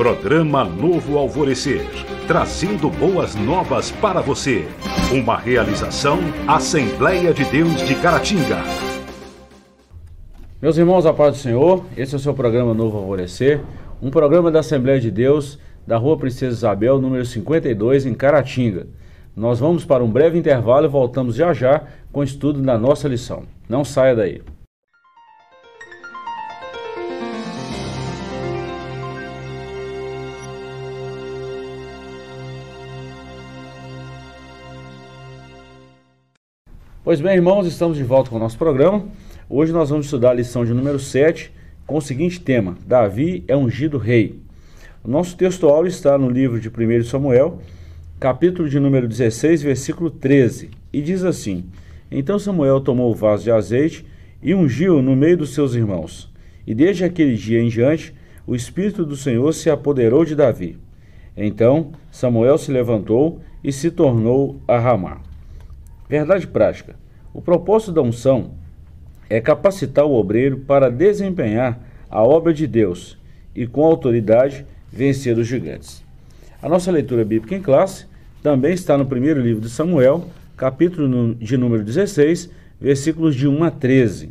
Programa Novo Alvorecer, trazendo boas novas para você. Uma realização Assembleia de Deus de Caratinga. Meus irmãos, a paz do Senhor, esse é o seu programa Novo Alvorecer, um programa da Assembleia de Deus da Rua Princesa Isabel, número 52, em Caratinga. Nós vamos para um breve intervalo e voltamos já já com o estudo da nossa lição. Não saia daí. Pois bem, irmãos, estamos de volta com o nosso programa. Hoje nós vamos estudar a lição de número 7 com o seguinte tema: Davi é ungido rei. O nosso texto áudio está no livro de 1 Samuel, capítulo de número 16, versículo 13, e diz assim: Então Samuel tomou o vaso de azeite e ungiu no meio dos seus irmãos. E desde aquele dia em diante, o Espírito do Senhor se apoderou de Davi. Então Samuel se levantou e se tornou a ramar. Verdade prática. O propósito da unção é capacitar o obreiro para desempenhar a obra de Deus e, com autoridade, vencer os gigantes. A nossa leitura bíblica em classe também está no primeiro livro de Samuel, capítulo de número 16, versículos de 1 a 13.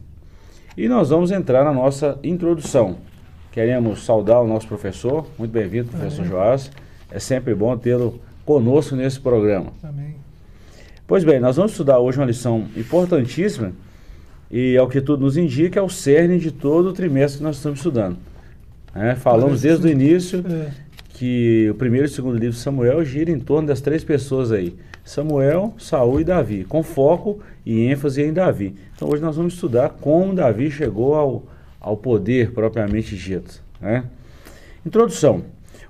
E nós vamos entrar na nossa introdução. Queremos saudar o nosso professor. Muito bem-vindo, professor Amém. Joás. É sempre bom tê-lo conosco nesse programa. Amém. Pois bem, nós vamos estudar hoje uma lição importantíssima e, ao que tudo nos indica, é o cerne de todo o trimestre que nós estamos estudando. É, falamos desde o início é. que o primeiro e o segundo livro de Samuel gira em torno das três pessoas aí: Samuel, Saul e Davi, com foco e ênfase em Davi. Então hoje nós vamos estudar como Davi chegou ao, ao poder propriamente dito. Né? Introdução: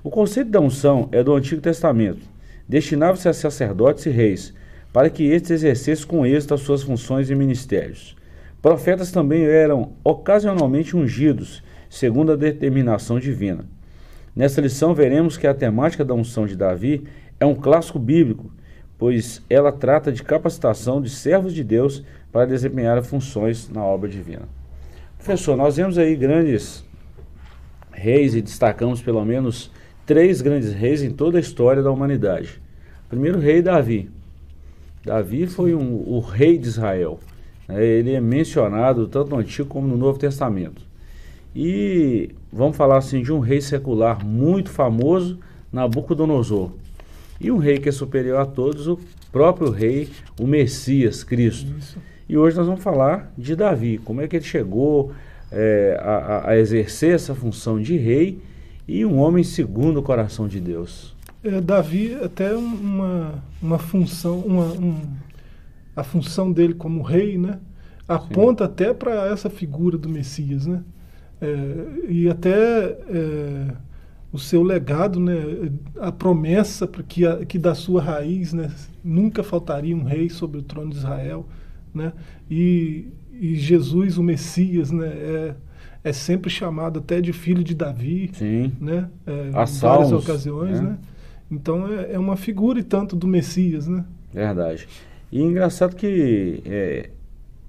O conceito da unção é do Antigo Testamento. Destinava-se a sacerdotes e reis para que estes exercessem com êxito as suas funções e ministérios. Profetas também eram ocasionalmente ungidos, segundo a determinação divina. Nessa lição veremos que a temática da unção de Davi é um clássico bíblico, pois ela trata de capacitação de servos de Deus para desempenhar funções na obra divina. Professor, nós vemos aí grandes reis e destacamos pelo menos três grandes reis em toda a história da humanidade. primeiro rei Davi, Davi foi um, o rei de Israel. Né? Ele é mencionado tanto no Antigo como no Novo Testamento. E vamos falar assim de um rei secular muito famoso, Nabucodonosor. E um rei que é superior a todos, o próprio rei, o Messias, Cristo. Isso. E hoje nós vamos falar de Davi, como é que ele chegou é, a, a exercer essa função de rei e um homem segundo o coração de Deus é, Davi até uma, uma função, uma, um, a função dele como rei, né? Aponta Sim. até para essa figura do Messias, né? É, e até é, o seu legado, né? A promessa para que, que da sua raiz, né? Nunca faltaria um rei sobre o trono de Israel, né? E, e Jesus, o Messias, né? É, é sempre chamado até de filho de Davi, Sim. né? É, em várias ocasiões, né? Então é, é uma figura e tanto do Messias, né? Verdade. E engraçado que é,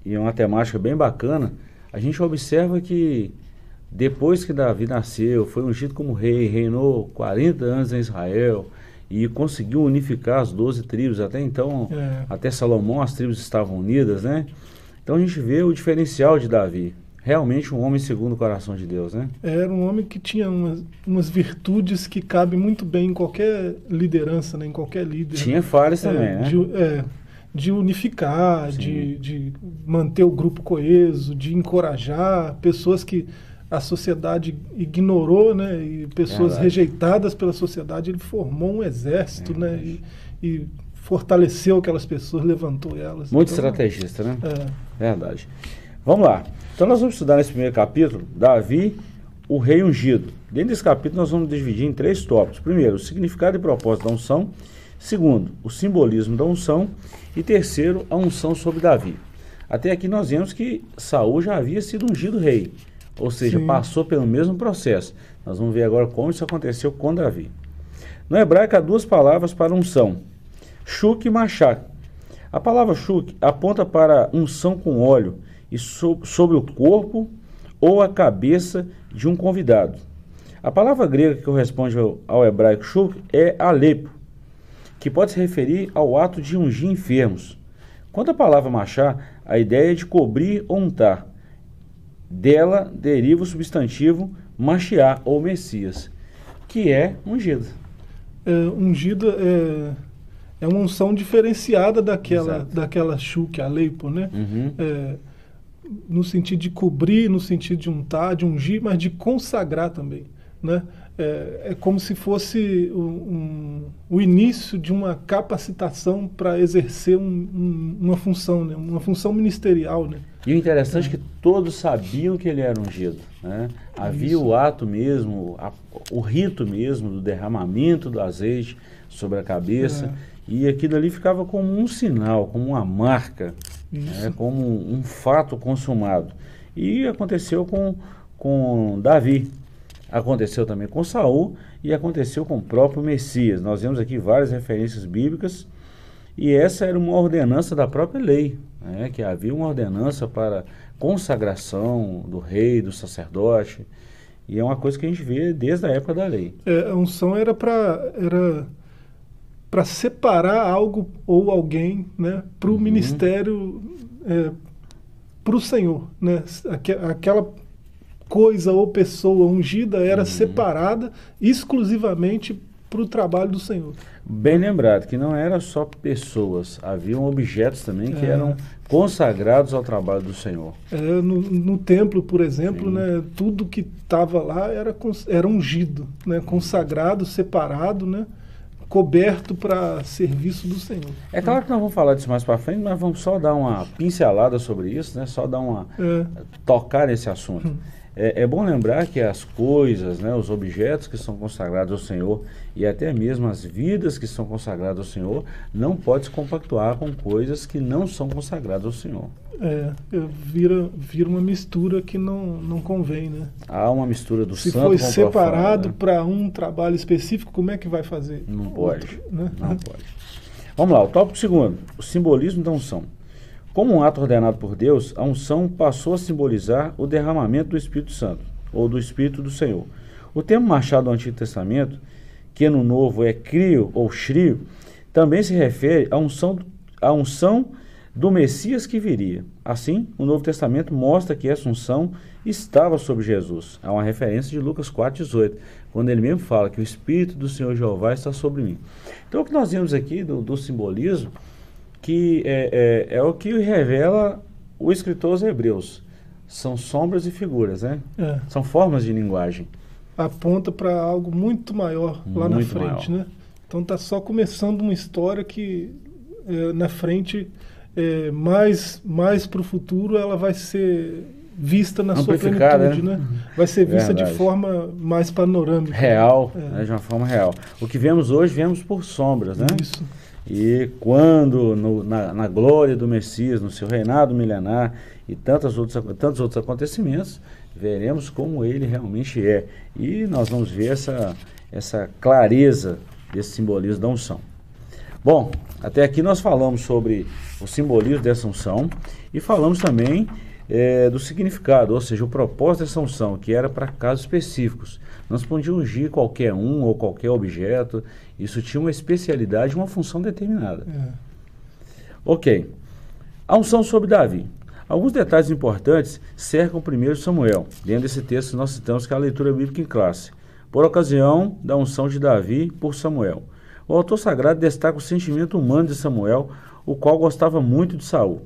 e é uma temática bem bacana, a gente observa que depois que Davi nasceu, foi ungido como rei, reinou 40 anos em Israel e conseguiu unificar as 12 tribos. Até então, é. até Salomão, as tribos estavam unidas, né? Então a gente vê o diferencial de Davi realmente um homem segundo o coração de Deus, né? Era um homem que tinha umas, umas virtudes que cabem muito bem em qualquer liderança, né? em qualquer líder. Tinha falhas é, também, né? De, é, de unificar, de, de manter o grupo coeso, de encorajar pessoas que a sociedade ignorou, né? E pessoas Verdade. rejeitadas pela sociedade, ele formou um exército, né? E, e, fortaleceu aquelas pessoas, levantou elas. Muito então, estrategista, né? É. Verdade. Vamos lá. Então nós vamos estudar nesse primeiro capítulo Davi, o rei ungido. Dentro desse capítulo nós vamos dividir em três tópicos. Primeiro, o significado e propósito da unção. Segundo, o simbolismo da unção. E terceiro, a unção sobre Davi. Até aqui nós vemos que Saul já havia sido ungido rei, ou seja, Sim. passou pelo mesmo processo. Nós vamos ver agora como isso aconteceu com Davi. No hebraico há duas palavras para unção: chuk e machak. A palavra chuk aponta para unção com óleo e so sobre o corpo ou a cabeça de um convidado. A palavra grega que corresponde ao, ao hebraico shuk é alepo, que pode se referir ao ato de ungir enfermos. Quanto à palavra machar, a ideia é de cobrir ou untar. Dela deriva o substantivo machiar ou messias, que é ungido. É, ungida é, é uma unção diferenciada daquela, Exato. daquela shuk, aleipo, né? Uhum. É, no sentido de cobrir, no sentido de untar, de ungir, mas de consagrar também, né? É, é como se fosse o, um, o início de uma capacitação para exercer um- um- uma função, né? uma função ministerial, né? E o interessante é que todos sabiam que ele era ungido. Né? Havia Isso. o ato mesmo, a- o rito mesmo do derramamento do azeite sobre a cabeça. É. E aquilo ali ficava como um sinal, como uma marca, né? como um, um fato consumado. E aconteceu com, com Davi. Aconteceu também com Saul e aconteceu com o próprio Messias. Nós vemos aqui várias referências bíblicas e essa era uma ordenança da própria lei, né? que havia uma ordenança para consagração do rei, do sacerdote. E é uma coisa que a gente vê desde a época da lei. É, a unção era para era para separar algo ou alguém, né, para o Uhum. ministério, para o Senhor, né? Aque- Aquela coisa ou pessoa ungida Uhum. era separada exclusivamente para o trabalho do Senhor. Bem lembrado que não era só pessoas, haviam objetos também que É. eram consagrados ao trabalho do Senhor. É, no, no templo, por exemplo, Sim. né, tudo que estava lá era, era ungido, né, consagrado, separado, né, coberto para serviço do Senhor. É claro que nós vamos falar disso mais para frente, mas vamos só dar uma pincelada sobre isso, né? Só dar uma É, tocar nesse assunto. É, é bom lembrar que as coisas, né, os objetos que são consagrados ao Senhor e até mesmo as vidas que são consagradas ao Senhor não pode se compactuar com coisas que não são consagradas ao Senhor. é, é, vira, vira uma mistura que não, não convém, né? Há uma mistura do Se santo foi com o separado né? para um trabalho específico, como é que vai fazer? Não pode. outro, né? Não pode. Vamos lá, o tópico segundo, o simbolismo da unção. Como um ato ordenado por Deus, a unção passou a simbolizar o derramamento do Espírito Santo, ou do Espírito do Senhor. O termo machado do Antigo Testamento, que no Novo é crio ou shrio, também se refere à unção, à unção do Messias que viria. Assim, o Novo Testamento mostra que essa unção estava sobre Jesus. Há uma referência de Lucas 4,18, quando ele mesmo fala que o Espírito do Senhor Jeová está sobre mim. Então, o que nós vemos aqui do, do simbolismo, que é, é, é o que revela o escritor aos Hebreus. São sombras e figuras, né? É, São formas de linguagem. aponta para algo muito maior lá na Muito frente, maior. né? Então tá só começando uma história que é, na frente, é, mais, mais para o futuro, ela vai ser vista na sua plenitude, né? né? Vai ser vista Verdade. de forma mais panorâmica. Real, É. né, de uma forma real. O que vemos hoje, vemos por sombras, né? Isso. E quando, no- na, na glória do Messias, no seu reinado milenar e tantos outros, tantos outros acontecimentos, veremos como ele realmente é. E nós vamos ver essa, essa clareza desse simbolismo da unção. Bom, até aqui nós falamos sobre o simbolismo dessa unção e falamos também eh, do significado, ou seja, o propósito dessa unção, que era para casos específicos. Não se podia ungir qualquer um ou qualquer objeto, isso tinha uma especialidade, uma função determinada. É. Ok. A unção sobre Davi. Alguns detalhes importantes cercam primeiro Samuel, dentro desse texto nós citamos, que é a leitura bíblica em classe, por ocasião da unção de Davi por Samuel. O autor sagrado destaca o sentimento humano de Samuel, o qual gostava muito de Saul,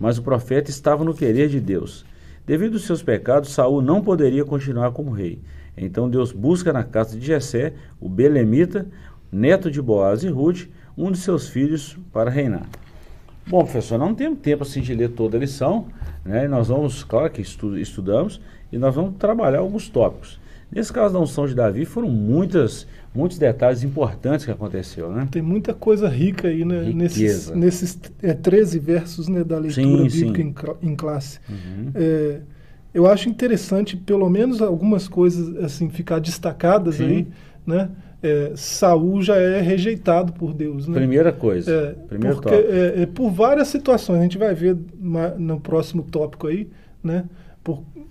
mas o profeta estava no querer de Deus. Devido aos seus pecados, Saul não poderia continuar como rei. Então Deus busca na casa de Jessé, o belemita, neto de Boaz e Ruth, um de seus filhos para reinar. Bom, professor, não temos tempo assim de ler toda a lição, né? Nós vamos, claro que estu- estudamos, e nós vamos trabalhar alguns tópicos. Nesse caso da unção de Davi, foram muitas, muitos detalhes importantes que aconteceu, né? Tem muita coisa rica aí né, nesses, Riqueza. nesses é, 13 versos né, da leitura Sim, bíblica sim. Em, em classe. Uhum. É, eu acho interessante, pelo menos algumas coisas assim ficar destacadas Sim. aí, né? É, Saul já é rejeitado por Deus, né? Primeira coisa, É, primeiro porque, tópico. é, é, por várias situações, a gente vai ver no próximo tópico aí, né?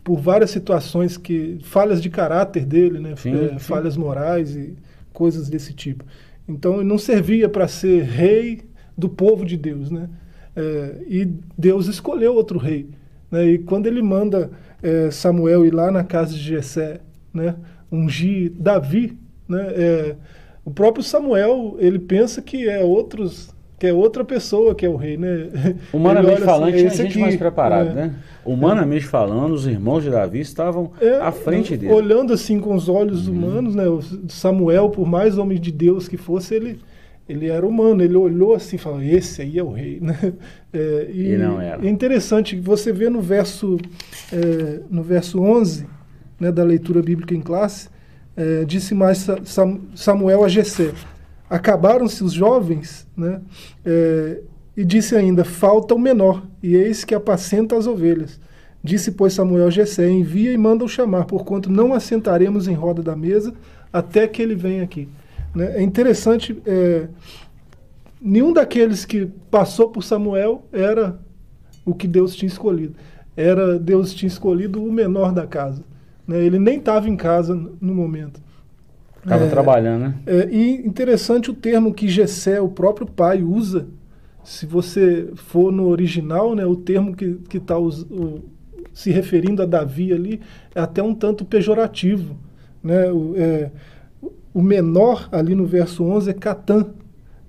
Por, várias situações que falhas de caráter dele, né? Sim, É, sim. falhas morais e coisas desse tipo. Então ele não servia para ser rei do povo de Deus, né? É, e Deus escolheu outro rei, né? E quando ele manda é, Samuel ir lá na casa de Jessé, né? Ungir Davi, né? É, o próprio Samuel ele pensa que é outros que é outra pessoa que é o rei, né? Humanamente olha assim, falando, é gente aqui, mais preparada, é. né? Humanamente falando, os irmãos de Davi estavam É, à frente dele. Olhando assim com os olhos humanos, né? o Samuel, por mais homem de Deus que fosse, ele, ele era humano. Ele olhou assim e falou: Esse aí é o rei, né? É, E não era. É interessante que você vê no verso, é, no verso 11 né, da leitura bíblica em classe, é, disse mais Sa- Sam- Samuel a Jessé: Acabaram-se os jovens, né? É, e disse ainda: Falta o menor, e eis que apacenta as ovelhas. Disse, pois, Samuel a Envia e manda-o chamar, porquanto não assentaremos em roda da mesa até que ele venha aqui. Né? É interessante, é, nenhum daqueles que passou por Samuel era o que Deus tinha escolhido. Era Deus tinha escolhido o menor da casa. né? Ele nem estava em casa no momento. Estava É, trabalhando, né? é, e interessante o termo que Gessé, o próprio pai, usa. Se você for no original, né, o termo que está se referindo a Davi ali é até um tanto pejorativo. Né? O, é, o menor ali no verso 11 é Catã.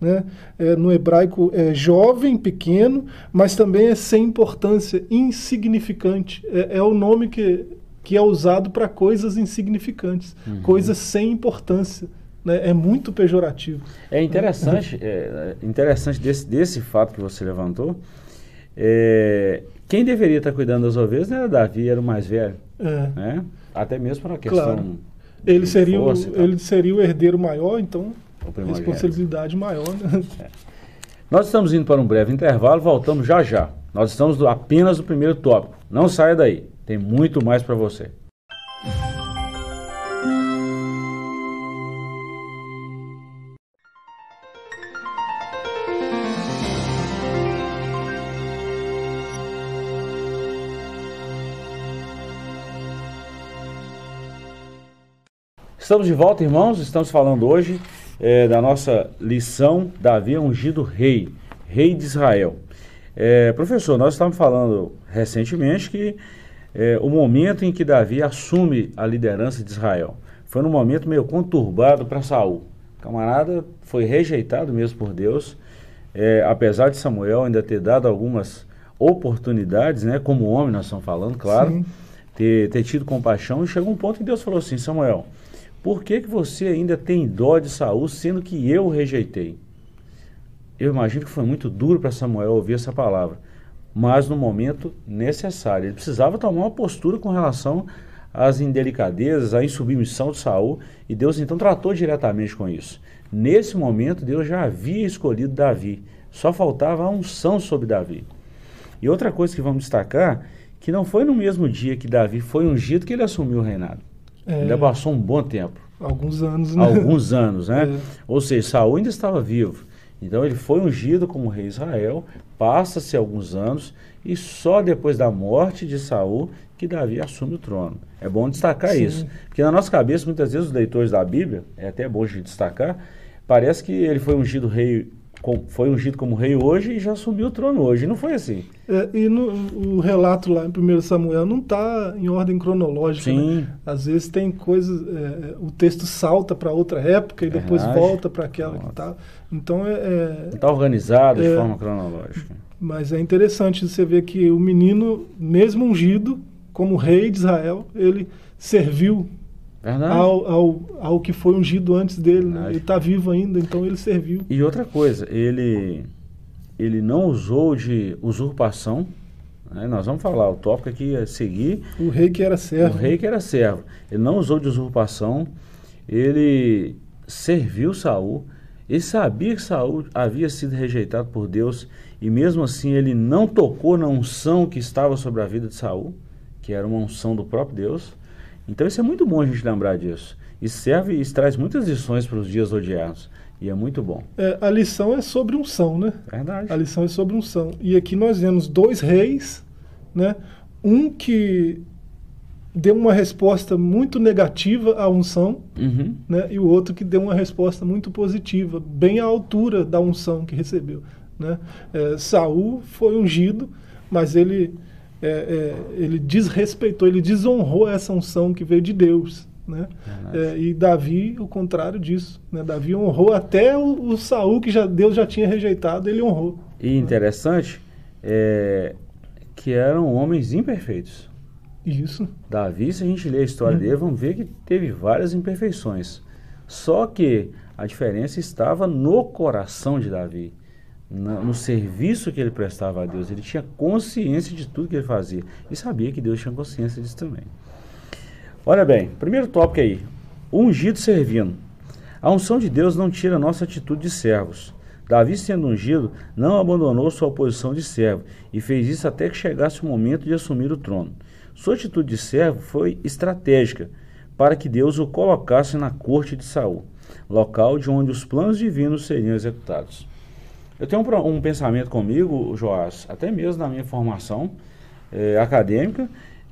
Né? É, no hebraico é jovem, pequeno, mas também é sem importância, insignificante. É, é o nome que, que é usado para coisas insignificantes, coisas sem importância. Né? É muito pejorativo. É interessante, é, é interessante desse, desse fato que você levantou. é, quem deveria estar cuidando das ovelhas não era Davi, era o mais velho. É. Né? Até mesmo para a questão. Claro. Ele seria, o, ele seria o herdeiro maior, então responsabilidade maior. Né? Nós estamos indo para um breve intervalo, voltamos já já. Nós estamos do- apenas no primeiro tópico. Não saia daí, tem muito mais para você. Estamos de volta, irmãos. Estamos falando hoje eh, da nossa lição Davi é ungido rei, rei de Israel. Eh, professor, nós estávamos falando recentemente que eh, o momento em que Davi assume a liderança de Israel foi num momento meio conturbado para Saul. O camarada foi rejeitado mesmo por Deus, eh, apesar de Samuel ainda ter dado algumas oportunidades, né? Como homem nós estamos falando, claro Sim. ter, ter tido compaixão, e chegou um ponto que Deus falou assim, Samuel, por que, que você ainda tem dó de Saul, sendo que eu o rejeitei? Eu imagino que foi muito duro para Samuel ouvir essa palavra, mas no momento necessário. Ele precisava tomar uma postura com relação às indelicadezas, à insubmissão de Saul, e Deus então tratou diretamente com isso. Nesse momento, Deus já havia escolhido Davi, só faltava a unção sobre Davi. E outra coisa que vamos destacar, que não foi no mesmo dia que Davi foi ungido que ele assumiu o reinado. É, Ainda passou um bom tempo, alguns anos, né? alguns anos, né? É. Ou seja, Saul ainda estava vivo. Então ele foi ungido como rei Israel, passa-se alguns anos e só depois da morte de Saul que Davi assume o trono. É bom destacar Sim. isso, porque na nossa cabeça muitas vezes os leitores da Bíblia, é até bom a gente destacar, parece que ele foi ungido rei foi ungido como rei hoje e já assumiu o trono hoje. Não foi assim. É, e no, o relato lá em 1 Samuel não está em ordem cronológica. Sim. Né? Às vezes tem coisas. é, o texto salta para outra época e depois Verdade. volta para aquela que Nossa. tá. Então é. é- está organizado de É. forma cronológica. mas é interessante você ver que o menino, mesmo ungido, como rei de Israel, ele serviu. Ao, ao, ao que foi ungido antes dele. Né? Ele está vivo ainda, então ele serviu. E outra coisa, ele, ele não usou de usurpação. né? Nós vamos falar, o tópico aqui é seguir O rei que era servo. o rei que era servo. Ele não usou de usurpação, ele serviu Saul. Ele sabia que Saul havia sido rejeitado por Deus e mesmo assim ele não tocou na unção que estava sobre a vida de Saul, que era uma unção do próprio Deus. Então isso é muito bom a gente lembrar disso. E serve e traz muitas lições para os dias odiados. E é muito bom. É, a lição é sobre unção, né? Verdade. A lição é sobre unção. E aqui nós vemos dois reis, né? Um que deu uma resposta muito negativa à unção, Uhum. né? E o outro que deu uma resposta muito positiva, bem à altura da unção que recebeu, né? É, Saul foi ungido, mas ele é, é, ele desrespeitou, ele desonrou essa unção que veio de Deus, né? É, e Davi, o contrário disso, né? Davi honrou até o, o Saul que já Deus já tinha rejeitado, ele honrou. E interessante é que eram homens imperfeitos. Isso. Davi, se a gente ler a história Uhum. dele, vamos ver que teve várias imperfeições. Só que a diferença estava no coração de Davi, no serviço que ele prestava a Deus. Ele tinha consciência de tudo que ele fazia e sabia que Deus tinha consciência disso também. Olha bem, primeiro tópico aí: ungido servindo. A unção de Deus não tira nossa atitude de servos. Davi, sendo ungido, não abandonou sua posição de servo e fez isso até que chegasse o momento de assumir o trono. Sua atitude de servo foi estratégica para que Deus o colocasse na corte de Saul, local de onde os planos divinos seriam executados. Eu tenho um, um pensamento comigo, Joás, até mesmo na minha formação eh, acadêmica,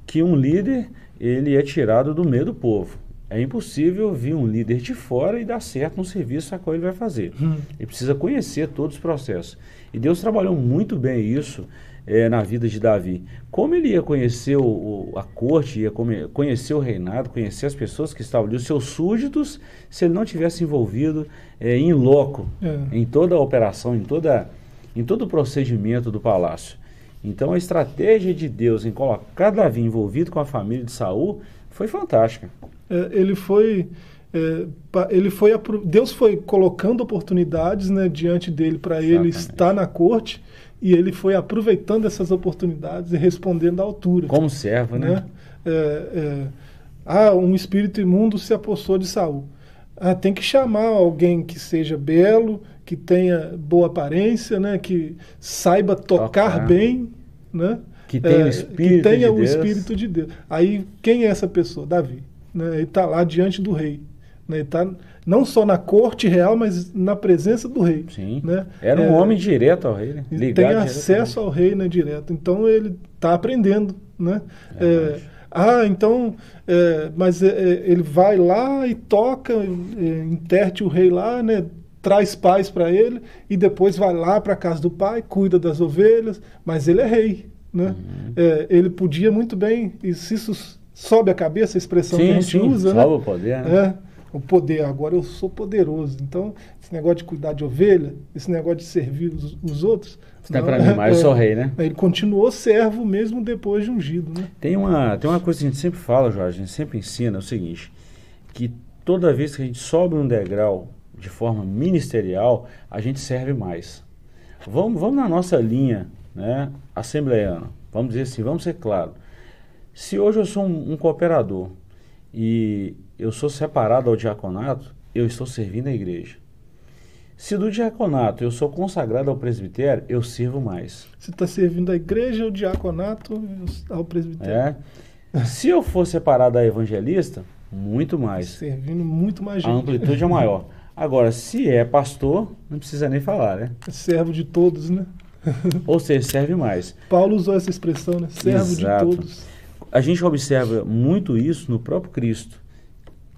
que um líder ele é tirado do meio do povo. É impossível vir um líder de fora e dar certo no serviço a qual ele vai fazer. Ele precisa conhecer todos os processos. E Deus trabalhou muito bem isso eh, na vida de Davi. Como ele ia conhecer o- a corte, ia conhecer o reinado, conhecer as pessoas que estavam ali, os seus súditos, se ele não tivesse envolvido eh, em loco, É. em toda a operação, em, toda, em todo o procedimento do palácio. Então a estratégia de Deus em colocar Davi envolvido com a família de Saul foi fantástica. É, ele foi é, ele foi Deus foi colocando oportunidades né, diante dele para ele estar na corte e ele foi aproveitando essas oportunidades e respondendo à altura Como servo, né? né? É, é, ah, um espírito imundo se apossou de Saul. Ah, tem que chamar alguém que seja belo, que tenha boa aparência, né? Que saiba tocar Tocar. bem, né? Que tenha o É, Espírito que tenha de o Deus. Espírito de Deus. Aí, quem é essa pessoa? Davi. Né? Ele está lá diante do rei. Né? Está não só na corte real, mas na presença do rei. Sim. Né? Era um É, homem direto ao rei, né? Ligado tem acesso ao rei né, direto. Então ele está aprendendo, né? É, ah, então, é, mas é, é, ele vai lá e toca, é, interte o rei lá, né? Traz paz para ele e depois vai lá para a casa do pai, cuida das ovelhas, mas ele é rei, né? Uhum. É, ele podia muito bem, e se isso sobe a cabeça, a expressão que a Sim, gente sim, usa, né? salva o poder, né? É, o poder. Agora eu sou poderoso. Então, esse negócio de cuidar de ovelha, esse negócio de servir os, os outros. É pra mim mais, eu sou rei, né? Ele continuou servo mesmo depois de ungido, né? Tem uma, tem uma coisa que a gente sempre fala, Jorge, a gente sempre ensina, é o seguinte, que toda vez que a gente sobe um degrau de forma ministerial, a gente serve mais. Vamos, vamos na nossa linha, né, assembleiana, vamos dizer assim, vamos ser claro. Se hoje eu sou um, um cooperador e eu sou separado ao diaconato, eu estou servindo a igreja. Se do diaconato eu sou consagrado ao presbitério, eu sirvo mais. Você está servindo a igreja, o diaconato ao presbitério. É. Se eu for separado da evangelista, muito mais. Servindo muito mais A gente. amplitude é maior. Agora, se é pastor, não precisa nem falar, né? Servo de todos, né? Ou seja, serve mais. Paulo usou essa expressão, né? Servo Exato. de todos. A gente observa muito isso no próprio Cristo.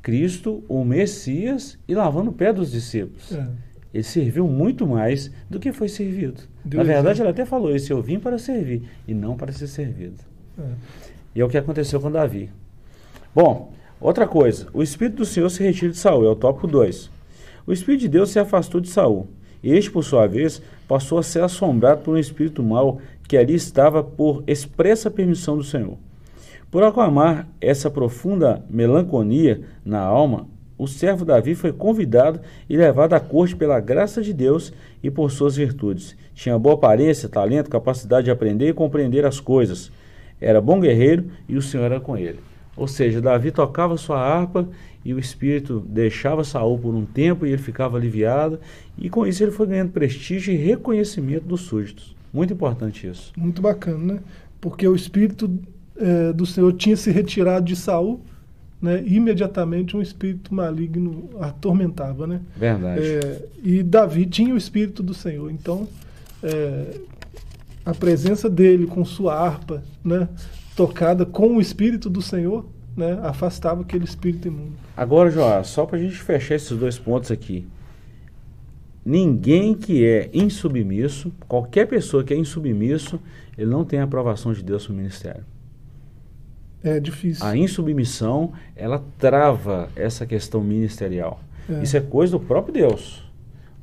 Cristo, o Messias, e lavando o pé dos discípulos. É. Ele serviu muito mais do que foi servido. Na verdade, ele até falou isso: eu vim para servir e não para ser servido. É. E é o que aconteceu com Davi. Bom, outra coisa, o Espírito do Senhor se retira de Saul, é o tópico 2. O Espírito de Deus se afastou de Saul. Este, por sua vez, passou a ser assombrado por um espírito mau que ali estava por expressa permissão do Senhor. Por aclamar essa profunda melancolia na alma, o servo Davi foi convidado e levado à corte pela graça de Deus e por suas virtudes. Tinha boa aparência, talento, capacidade de aprender e compreender as coisas. Era bom guerreiro e o Senhor era com ele. Ou seja, Davi tocava sua harpa e o espírito deixava Saul por um tempo e ele ficava aliviado, e com isso ele foi ganhando prestígio e reconhecimento dos súditos. Muito importante isso. Muito bacana, né? Porque o espírito eh, do Senhor tinha se retirado de Saul, né? Imediatamente um espírito maligno atormentava, né? Verdade. É, e Davi tinha o espírito do Senhor, então é, a presença dele com sua harpa, né? Tocada com o espírito do Senhor, né, afastava aquele espírito imundo. Agora, Joás, só para a gente fechar esses dois pontos aqui. Ninguém que é insubmisso, qualquer pessoa que é insubmisso, ele não tem a aprovação de Deus para o ministério. É difícil. A insubmissão, ela trava essa questão ministerial. É. Isso é coisa do próprio Deus.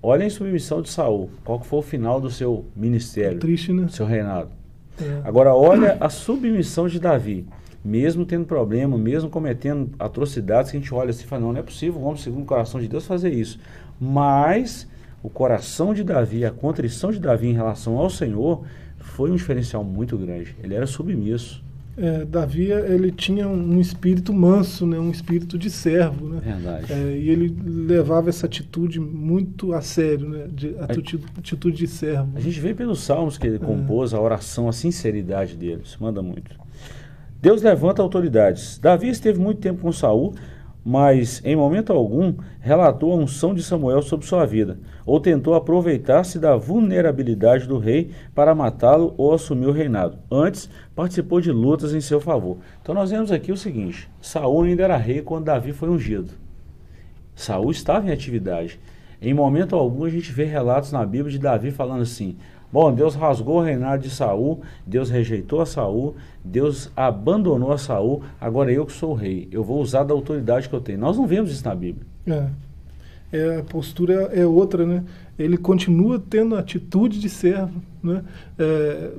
Olha a insubmissão de Saul. Qual que foi o final do seu ministério, Triste, né? do seu reinado? É. Agora, olha a submissão de Davi. Mesmo tendo problema, mesmo cometendo atrocidades, que a gente olha assim e fala, não, não é possível, vamos segundo o coração de Deus fazer isso. Mas o coração de Davi, a contrição de Davi em relação ao Senhor, foi um diferencial muito grande. Ele era submisso. É, Davi ele tinha um espírito manso, né, um espírito de servo, né? Verdade. É, e ele levava essa atitude muito a sério, né, de, atitude, atitude de servo. A gente vê pelos salmos que ele compôs, a oração, a sinceridade dele. Isso manda muito. Deus levanta autoridades. Davi esteve muito tempo com Saul, mas em momento algum relatou a unção de Samuel sobre sua vida, ou tentou aproveitar-se da vulnerabilidade do rei para matá-lo ou assumir o reinado. Antes, participou de lutas em seu favor. Então nós vemos aqui o seguinte: Saul ainda era rei quando Davi foi ungido. Saul estava em atividade. Em momento algum a gente vê relatos na Bíblia de Davi falando assim: Bom, Deus rasgou o reinado de Saul, Deus rejeitou a Saul, Deus abandonou a Saul, agora eu que sou o rei, eu vou usar da autoridade que eu tenho. Nós não vemos isso na Bíblia. É. É, a postura é outra, né? Ele continua tendo a atitude de servo, né? É,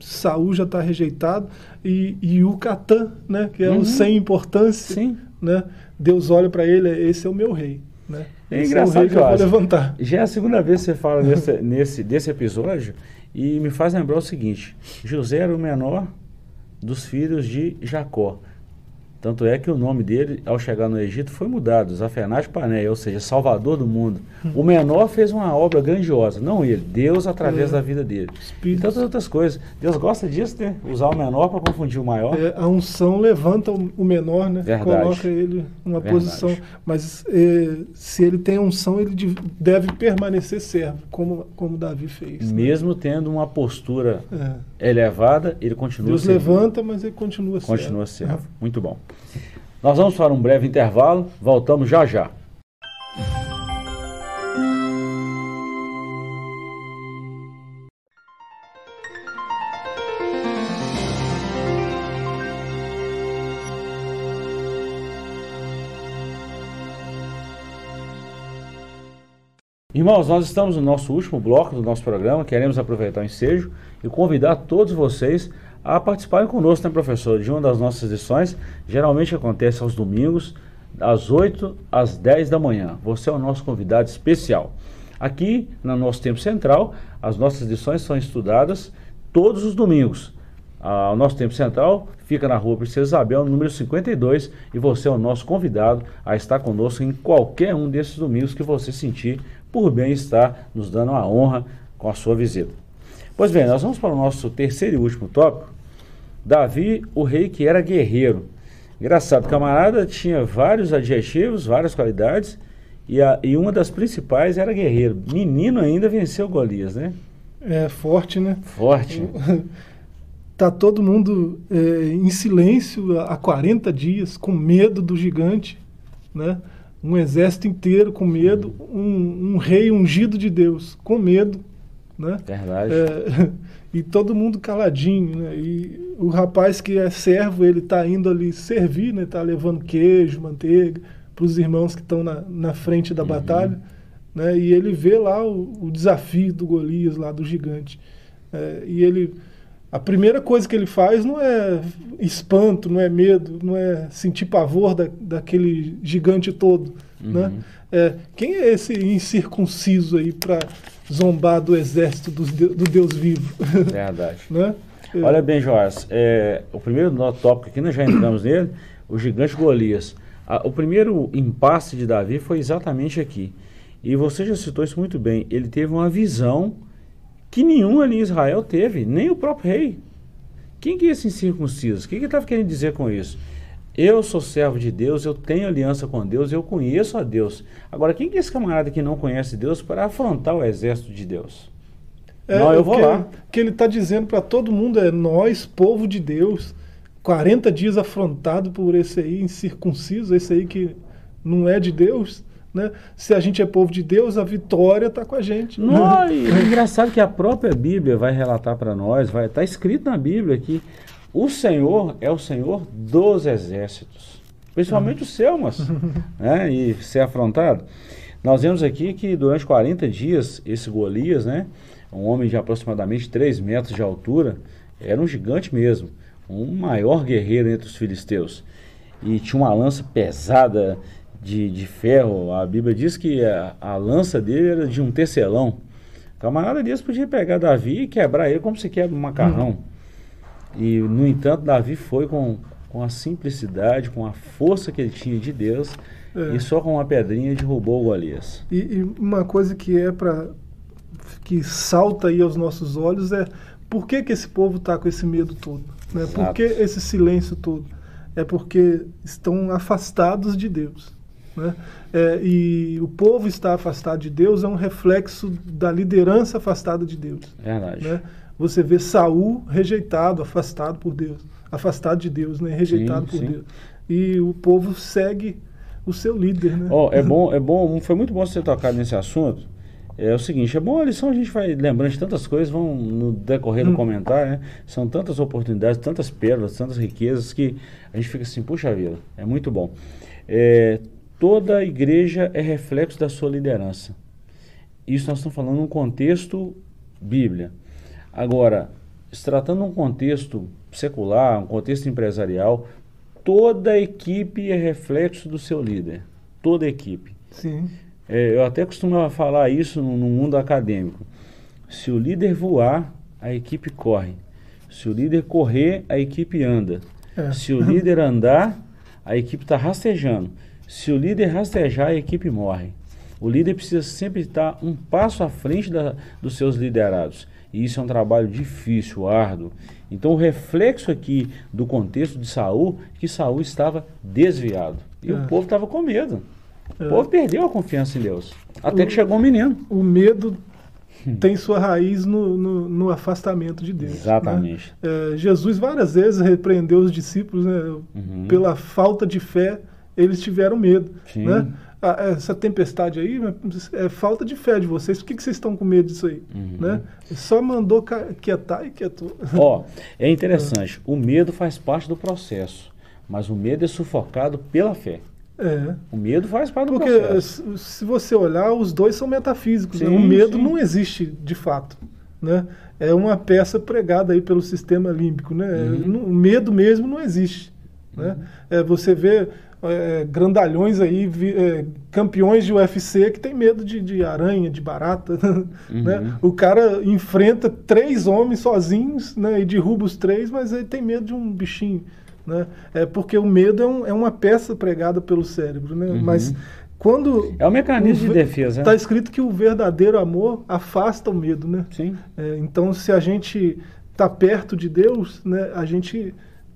Saul já está rejeitado e, e o Catã, né? Que é Uhum. um sem importância, Sim. né? Deus olha para ele, esse é o meu rei, né? É esse engraçado, é que eu vou levantar. Já é a segunda vez que você fala nesse, nesse, desse episódio e me faz lembrar o seguinte: José era o menor dos filhos de Jacó. Tanto é que o nome dele, ao chegar no Egito, foi mudado, Zafenate Paneia, ou seja, Salvador do mundo. O menor fez uma obra grandiosa, não ele, Deus através É. da vida dele. E Espírito. tantas outras coisas. Deus gosta disso, né? Usar o menor para confundir o maior. É, a unção levanta o menor, né? Verdade. Coloca ele numa Verdade. posição. Mas é, se ele tem unção, ele de- deve permanecer servo, como, como Davi fez. né? Mesmo tendo uma postura É. elevada, ele continua Deus levanta, mas ele continua servo. Continua servo. Muito bom. Nós vamos para um breve intervalo, voltamos já já. Irmãos, nós estamos no nosso último bloco do nosso programa. Queremos aproveitar o ensejo e convidar todos vocês a participarem conosco, né, professor, de uma das nossas lições. Geralmente acontece aos domingos, das 8 às 10 da manhã. Você é o nosso convidado especial. Aqui, no nosso tempo central, as nossas lições são estudadas todos os domingos. Ah, o nosso tempo central fica na rua Princesa Isabel, número 52, e você é o nosso convidado a estar conosco em qualquer um desses domingos que você sentir por bem estar nos dando a honra com a sua visita. Pois bem, nós vamos para o nosso terceiro e último tópico. Davi, o rei que era guerreiro. Engraçado, camarada tinha vários adjetivos, várias qualidades, e, a- e uma das principais era guerreiro. Menino ainda venceu Golias, né? É forte, né? Forte. Tá todo mundo é, em silêncio há 40 dias, com medo do gigante, né? Um exército inteiro com medo, um, um rei ungido de Deus com medo, né? Verdade. É, e todo mundo caladinho, né? E o rapaz que é servo, ele tá indo ali servir, né? Tá levando queijo, manteiga para os irmãos que estão na, na frente da batalha, né? E ele vê lá o, o desafio do Golias lá do gigante. É, e ele a primeira coisa que ele faz não é espanto, não é medo, não é sentir pavor da, daquele gigante todo, né? É, quem é esse incircunciso aí para zombar do exército de- do Deus vivo? Verdade. né? É, Olha bem, Joás, é, o primeiro no- tópico aqui, nós já entramos nele, o gigante Golias. A- o primeiro impasse de Davi foi exatamente aqui. E você já citou isso muito bem. Ele teve uma visão que nenhum ali em Israel teve, nem o próprio rei. Quem que é esse incircunciso? O que que ele estava querendo dizer com isso? Eu sou servo de Deus, eu tenho aliança com Deus, eu conheço a Deus. Agora, quem que é esse camarada que não conhece Deus para afrontar o exército de Deus? é, não, eu o vou que, lá. O que ele está dizendo para todo mundo é nós, povo de Deus, 40 dias afrontado por esse aí incircunciso, esse aí que não é de Deus. Né? Se a gente é povo de Deus, a vitória está com a gente. Não, é engraçado que a própria Bíblia vai relatar para nós, vai está escrito na Bíblia que o Senhor é o Senhor dos exércitos, principalmente o céu, mas, né? E ser afrontado. Nós vemos aqui que durante 40 dias, esse Golias, né, um homem de aproximadamente 3 metros de altura, era um gigante mesmo, um maior guerreiro entre os filisteus. E tinha uma lança pesada de, de ferro. A Bíblia diz que a, a lança dele era de um tecelão. O camarada disso podia pegar Davi e quebrar ele como se quebra um macarrão. Hum. E, no entanto, Davi foi com, com a simplicidade, com a força que ele tinha de Deus, é. e só com uma pedrinha derrubou o Golias. E, e uma coisa que é para que salta aí aos nossos olhos é por que, que esse povo está com esse medo todo? Né? Por que esse silêncio todo? É porque estão afastados de Deus. Né? É, e o povo estar afastado de Deus é um reflexo da liderança afastada de Deus. Verdade. Né? Você vê Saul rejeitado, afastado por Deus, afastado de Deus, né? rejeitado sim, por sim. Deus. E o povo segue o seu líder. Né? Oh, é bom, é bom, foi muito bom você tocar nesse assunto. É o seguinte, é bom a lição, a gente vai lembrando de tantas coisas, vão no decorrer do hum. comentário, né? São tantas oportunidades, tantas pérolas, tantas riquezas que a gente fica assim, puxa vida, é muito bom. É, toda igreja é reflexo da sua liderança. Isso nós estamos falando num contexto Bíblia. Agora, se tratando de um contexto secular, um contexto empresarial, toda equipe é reflexo do seu líder. Toda equipe. Sim. É, eu até costumava falar isso no, no mundo acadêmico. Se o líder voar, a equipe corre. Se o líder correr, a equipe anda. É. Se o líder andar, a equipe está rastejando. Se o líder rastejar, a equipe morre. O líder precisa sempre estar um passo à frente da, dos seus liderados. E isso é um trabalho difícil, árduo. Então o reflexo aqui do contexto de Saul que Saul estava desviado. E é. o povo estava com medo. O é. povo perdeu a confiança em Deus. Até o, que chegou um menino. O medo hum. tem sua raiz no, no, no, afastamento de Deus. Né? Exatamente. Né? É, Jesus várias vezes repreendeu os discípulos né, uhum. pela falta de fé eles tiveram medo. Sim. Né? Essa tempestade aí é falta de fé de vocês. Por que, que vocês estão com medo disso aí? Uhum. Né? Só mandou quietar e quietou. Ó, é interessante. O medo faz parte do processo, mas o medo é sufocado pela fé. É. O medo faz parte Porque, do processo. Porque se você olhar, os dois são metafísicos. Sim, né? O medo sim. não existe de fato. Né? É uma peça pregada aí pelo sistema límbico. Né? Uhum. O medo mesmo não existe. Né? Uhum. É, você vê é, grandalhões aí, é, campeões de UFC que tem medo de, de aranha, de barata. Uhum. Né? O cara enfrenta três homens sozinhos né, e derruba os três, mas ele tem medo de um bichinho. Né? É porque o medo é, um, é uma peça pregada pelo cérebro. Né? Uhum. Mas quando. É um mecanismo de defesa. Está escrito que o verdadeiro amor afasta o medo. Né? Sim. É, então, se a gente está perto de Deus, né, a gente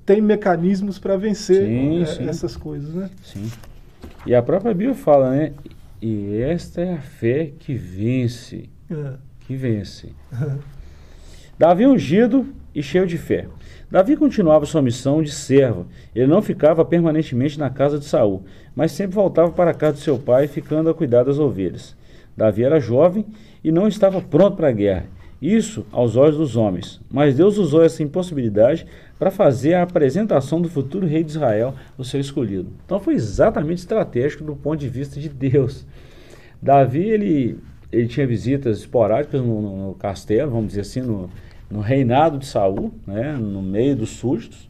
tem mecanismos para vencer sim, é, sim. essas coisas, né? Sim. E a própria Bíblia fala, né? E esta é a fé que vence. É. Que vence. Davi ungido e cheio de fé. Davi continuava sua missão de servo. Ele não ficava permanentemente na casa de Saul, mas sempre voltava para a casa de seu pai, ficando a cuidar das ovelhas. Davi era jovem e não estava pronto para a guerra. Isso aos olhos dos homens. Mas Deus usou essa impossibilidade para fazer a apresentação do futuro rei de Israel, o seu escolhido. Então foi exatamente estratégico do ponto de vista de Deus. Davi, ele, ele tinha visitas esporádicas no, no, no castelo, vamos dizer assim, no, no reinado de Saul, né, no meio dos súditos.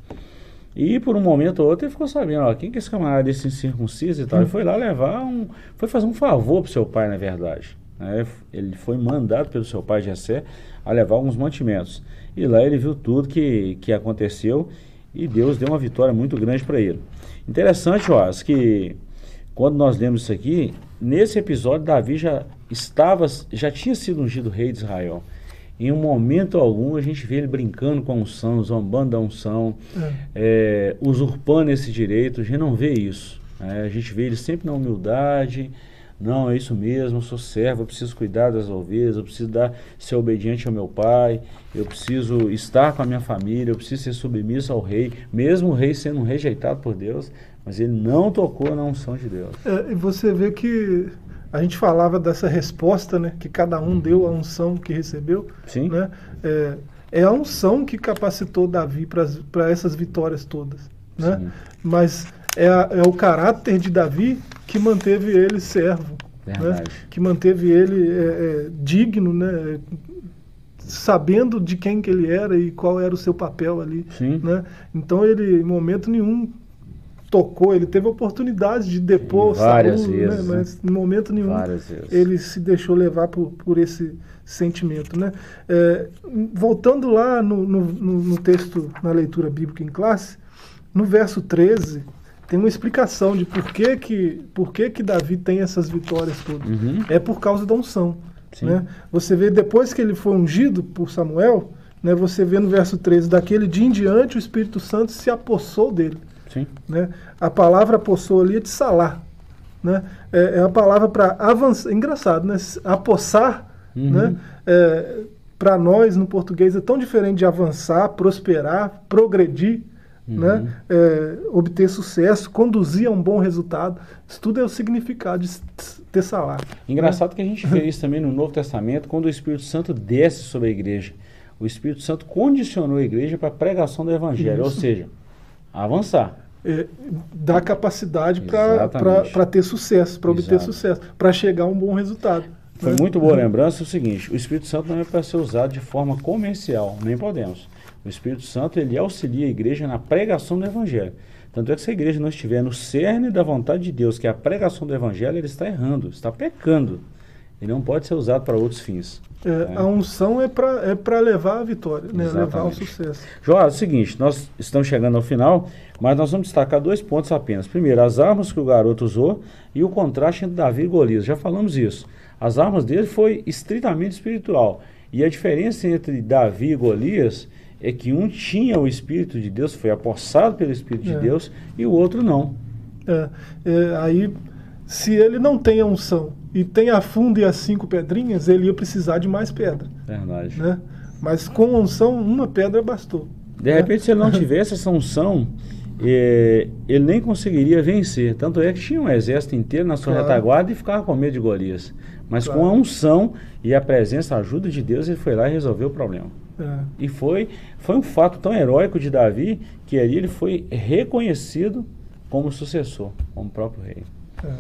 E por um momento ou outro ele ficou sabendo, ó, quem que é esse camarada desse circunciso e tal. Ele foi lá levar um. Foi fazer um favor para seu pai, na verdade. Né? Ele foi mandado pelo seu pai Jessé a levar alguns mantimentos. E lá ele viu tudo que, que aconteceu e Deus deu uma vitória muito grande para ele. Interessante, Joás, que quando nós lemos isso aqui, nesse episódio Davi já estava, já tinha sido ungido rei de Israel. Em um momento algum a gente vê ele brincando com a unção, zombando da unção, é. É, usurpando esse direito, a gente não vê isso. Né? A gente vê ele sempre na humildade, Não, é isso mesmo, eu sou servo, eu preciso cuidar das ovelhas, eu preciso dar, ser obediente ao meu pai, eu preciso estar com a minha família, eu preciso ser submisso ao rei, mesmo o rei sendo rejeitado por Deus, mas ele não tocou na unção de Deus. É, e você vê que a gente falava dessa resposta, né, que cada um deu a unção que recebeu. Sim. Né, é, é a unção que capacitou Davi para essas vitórias todas. Né? Mas é, a, é, o caráter de Davi que manteve ele servo, né? que manteve ele é, é, digno, né? sabendo de quem que ele era e qual era o seu papel ali. Né? Então ele, em momento nenhum, tocou, ele teve oportunidade de depor Sim, várias né? vezes, né? mas em momento nenhum ele se deixou levar por, por esse sentimento. Né? É, voltando lá no, no, no, texto, na leitura bíblica em classe, no verso 13, tem uma explicação de por que, que, por que, que Davi tem essas vitórias todas. Uhum. É por causa da unção. Né? Você vê, depois que ele foi ungido por Samuel, né, você vê no verso 13, daquele dia em diante o Espírito Santo se apossou dele. Sim. Né? A palavra apossou ali é de salar. Né? É, é a palavra para avançar. Engraçado, né? Apossar, uhum. né? É, para nós no português é tão diferente de avançar, prosperar, progredir, uhum. né? É, obter sucesso, conduzir a um bom resultado. Isso tudo é o significado de ter salário. Engraçado né? que a gente vê isso também no Novo Testamento, quando o Espírito Santo desce sobre a igreja. O Espírito Santo condicionou a igreja para a pregação do Evangelho, isso. ou seja, avançar. É, dá capacidade para ter sucesso, para obter sucesso, para chegar a um bom resultado. Foi né? muito boa lembrança o seguinte: o Espírito Santo não é para ser usado de forma comercial, nem podemos. O Espírito Santo ele auxilia a igreja na pregação do Evangelho. Tanto é que se a igreja não estiver no cerne da vontade de Deus, que é a pregação do Evangelho, ele está errando, está pecando. E não pode ser usado para outros fins. É, né? A unção é para é levar a vitória, né? levar ao sucesso. João, é o seguinte, nós estamos chegando ao final, mas nós vamos destacar dois pontos apenas. Primeiro, as armas que o garoto usou e o contraste entre Davi e Golias. Já falamos isso. As armas dele foi estritamente espiritual. E a diferença entre Davi e Golias é que um tinha o Espírito de Deus, foi apossado pelo Espírito é. de Deus, e o outro não. É, é, aí, se ele não tem a unção e tem a funda e as cinco pedrinhas, ele ia precisar de mais pedra. Verdade. Né? Mas com unção, uma pedra bastou. De né? repente, se ele não tivesse essa unção, é, ele nem conseguiria vencer. Tanto é que tinha um exército inteiro na sua claro. retaguarda e ficava com medo de Golias. Mas claro. com a unção e a presença, a ajuda de Deus, ele foi lá e resolveu o problema. É. E foi, foi um fato tão heróico de Davi que ali ele foi reconhecido como sucessor, como próprio rei. É.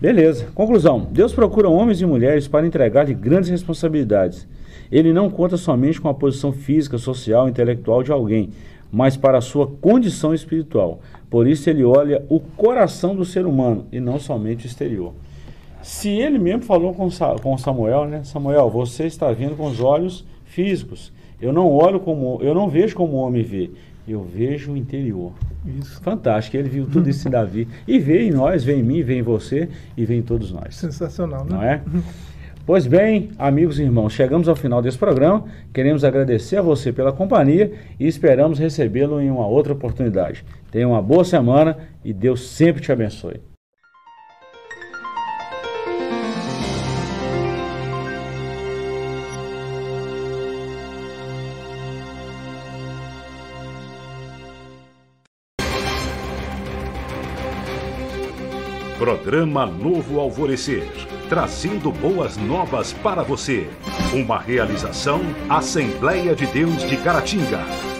Beleza. Conclusão. Deus procura homens e mulheres para entregar-lhe grandes responsabilidades. Ele não conta somente com a posição física, social, intelectual de alguém, mas para a sua condição espiritual. Por isso ele olha o coração do ser humano e não somente o exterior. Se ele mesmo falou com, com Samuel, né? Samuel, você está vindo com os olhos físicos. Eu não olho como, eu não vejo como o homem vê. Eu vejo o interior. Isso. Fantástico. Ele viu tudo isso em Davi. E vê em nós, vê em mim, vê em você e vê em todos nós. Sensacional, né? Não é? Pois bem, amigos e irmãos, chegamos ao final desse programa. Queremos agradecer a você pela companhia e esperamos recebê-lo em uma outra oportunidade. Tenha uma boa semana e Deus sempre te abençoe. Programa Novo Alvorecer, trazendo boas novas para você. Uma realização Assembleia de Deus de Caratinga.